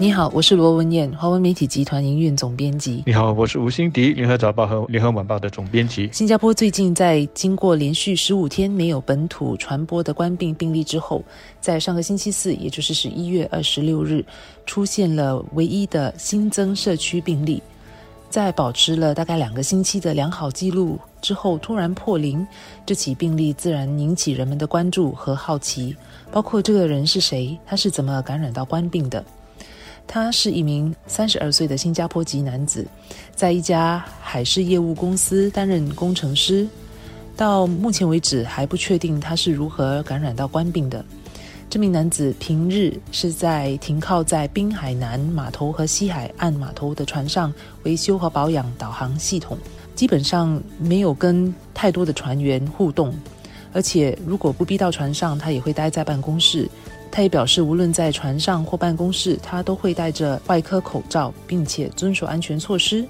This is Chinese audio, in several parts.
你好，我是罗文燕，华文媒体集团营运总编辑。你好，我是吴欣迪，联合早报和联合晚报的总编辑。新加坡最近在经过连续十五天没有本土传播的冠病病例之后，在上个星期四，也就是十一月二十六日，出现了唯一的新增社区病例。在保持了大概两个星期的良好记录之后，突然破零，这起病例自然引起人们的关注和好奇，包括这个人是谁，他是怎么感染到冠病的。他是一名三十二岁的新加坡籍男子，在一家海事业务公司担任工程师。到目前为止还不确定他是如何感染到冠病的。这名男子平日是在停靠在滨海南码头和西海岸码头的船上维修和保养导航系统，基本上没有跟太多的船员互动，而且如果不逼到船上，他也会待在办公室。他也表示，无论在船上或办公室，他都会戴着外科口罩，并且遵守安全措施。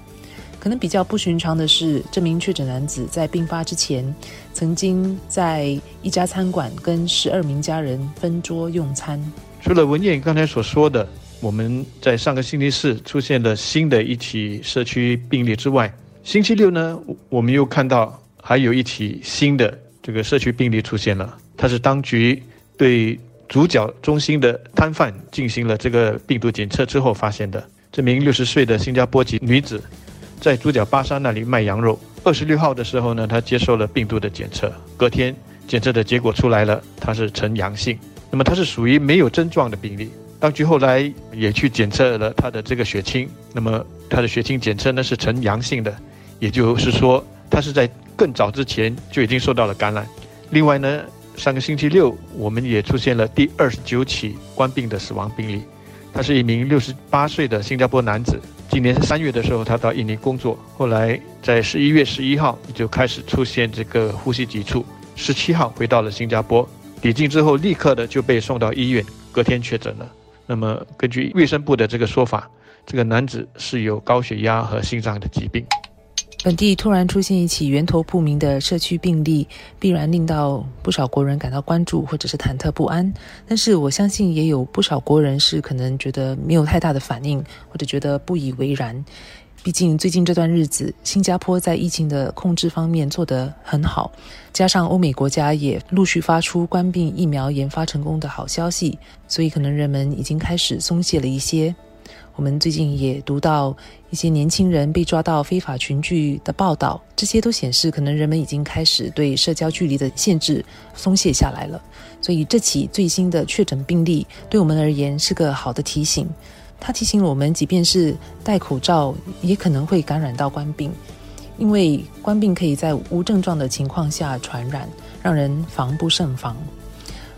可能比较不寻常的是，这名确诊男子在病发之前，曾经在一家餐馆跟十二名家人分桌用餐。除了文燕刚才所说的，我们在上个星期四出现了新的一起社区病例之外，星期六呢，我们又看到还有一起新的这个社区病例出现了。它是当局对主角中心的摊贩进行了这个病毒检测之后发现的。这名六十岁的新加坡籍女子，在主角巴沙那里卖羊肉。二十六号的时候呢，她接受了病毒的检测，隔天检测的结果出来了，她是呈阳性。那么她是属于没有症状的病例。当局后来也去检测了她的这个血清，那么她的血清检测呢是呈阳性的，也就是说她是在更早之前就已经受到了感染。另外呢。上个星期六，我们也出现了第二十九起冠病的死亡病例。他是一名六十八岁的新加坡男子。今年三月的时候，他到印尼工作，后来在十一月十一号就开始出现这个呼吸急促。十七号回到了新加坡，抵境之后立刻的就被送到医院，隔天确诊了。那么根据卫生部的这个说法，这个男子是有高血压和心脏的疾病。本地突然出现一起源头不明的社区病例，必然令到不少国人感到关注或者是忐忑不安。但是我相信也有不少国人是可能觉得没有太大的反应，或者觉得不以为然。毕竟最近这段日子，新加坡在疫情的控制方面做得很好，加上欧美国家也陆续发出关闭疫苗研发成功的好消息，所以可能人们已经开始松懈了一些。我们最近也读到一些年轻人被抓到非法群聚的报道，这些都显示可能人们已经开始对社交距离的限制松懈下来了。所以这起最新的确诊病例对我们而言是个好的提醒，它提醒我们，即便是戴口罩，也可能会感染到冠病，因为冠病可以在无症状的情况下传染，让人防不胜防。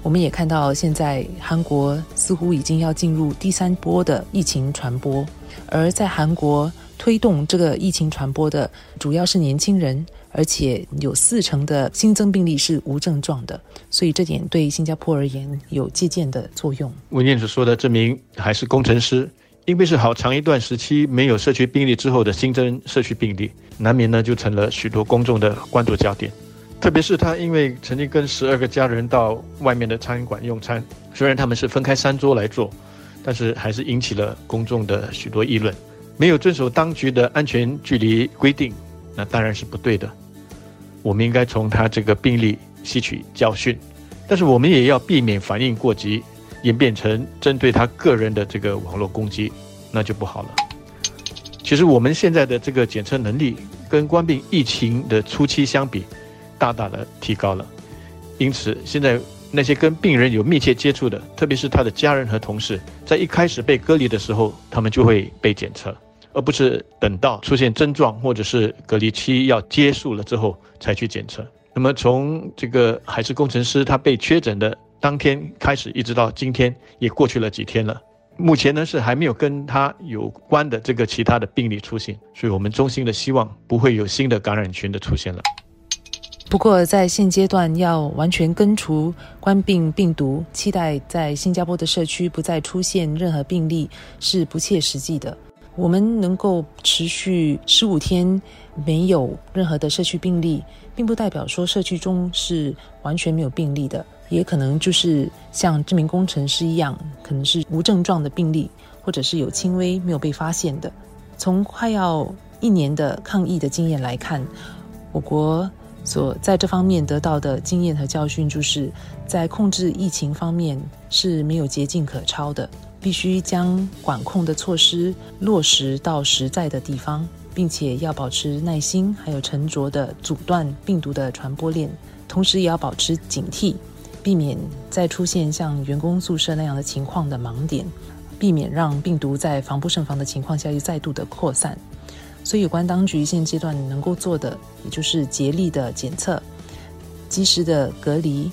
我们也看到，现在韩国似乎已经要进入第三波的疫情传播，而在韩国推动这个疫情传播的主要是年轻人，而且有四成的新增病例是无症状的，所以这点对新加坡而言有借鉴的作用。文燕子说的，这名还是工程师，因为是好长一段时期没有社区病例之后的新增社区病例，难免呢就成了许多公众的关注焦点。特别是他，因为曾经跟十二个家人到外面的餐馆用餐，虽然他们是分开三桌来做，但是还是引起了公众的许多议论。没有遵守当局的安全距离规定，那当然是不对的。我们应该从他这个病例吸取教训，但是我们也要避免反应过急，演变成针对他个人的这个网络攻击，那就不好了。其实我们现在的这个检测能力，跟冠病疫情的初期相比，大大的提高了，因此现在那些跟病人有密切接触的，特别是他的家人和同事，在一开始被隔离的时候，他们就会被检测，而不是等到出现症状或者是隔离期要结束了之后才去检测。那么从这个海事工程师他被确诊的当天开始，一直到今天也过去了几天了，目前呢是还没有跟他有关的这个其他的病例出现，所以我们衷心的希望不会有新的感染群的出现了。不过，在现阶段要完全根除冠病病毒，期待在新加坡的社区不再出现任何病例是不切实际的。我们能够持续十五天没有任何的社区病例，并不代表说社区中是完全没有病例的，也可能就是像这名工程师一样，可能是无症状的病例。或者是有轻微没有被发现的。从快要一年的抗疫的经验来看，我国所在这方面得到的经验和教训，就是在控制疫情方面是没有捷径可抄的，必须将管控的措施落实到实在的地方，并且要保持耐心，还有沉着的阻断病毒的传播链，同时也要保持警惕。避免再出现像员工宿舍那样的情况的盲点，避免让病毒在防不胜防的情况下又再度的扩散。所以，有关当局现阶段能够做的，也就是竭力的检测、及时的隔离，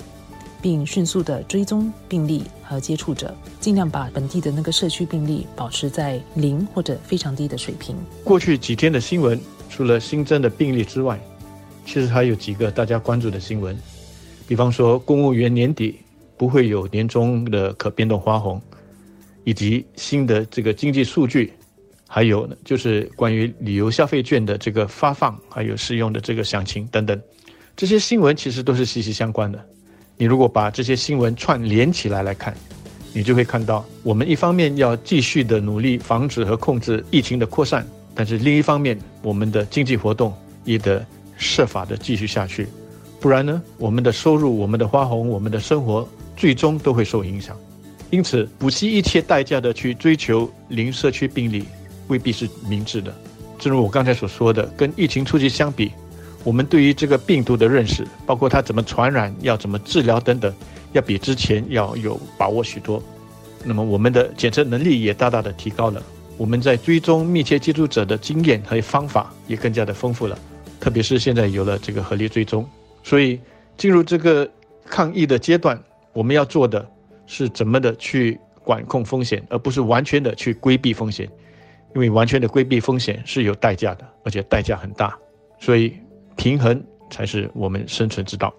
并迅速的追踪病例和接触者，尽量把本地的那个社区病例保持在零或者非常低的水平。过去几天的新闻，除了新增的病例之外，其实还有几个大家关注的新闻。比方说，公务员年底不会有年终的可变动花红，以及新的这个经济数据，还有呢，就是关于旅游消费券的这个发放，还有适用的这个详情等等，这些新闻其实都是息息相关的。你如果把这些新闻串联起来来看，你就会看到，我们一方面要继续的努力防止和控制疫情的扩散，但是另一方面，我们的经济活动也得设法的继续下去。不然呢，我们的收入、我们的花红、我们的生活，最终都会受影响。因此，不惜一切代价的去追求零社区病例，未必是明智的。正如我刚才所说的，跟疫情初期相比，我们对于这个病毒的认识，包括它怎么传染、要怎么治疗等等，要比之前要有把握许多。那么，我们的检测能力也大大的提高了。我们在追踪密切接触者的经验和方法也更加的丰富了，特别是现在有了这个合力追踪。所以，进入这个抗疫的阶段，我们要做的是怎么的去管控风险，而不是完全的去规避风险，因为完全的规避风险是有代价的，而且代价很大。所以，平衡才是我们生存之道。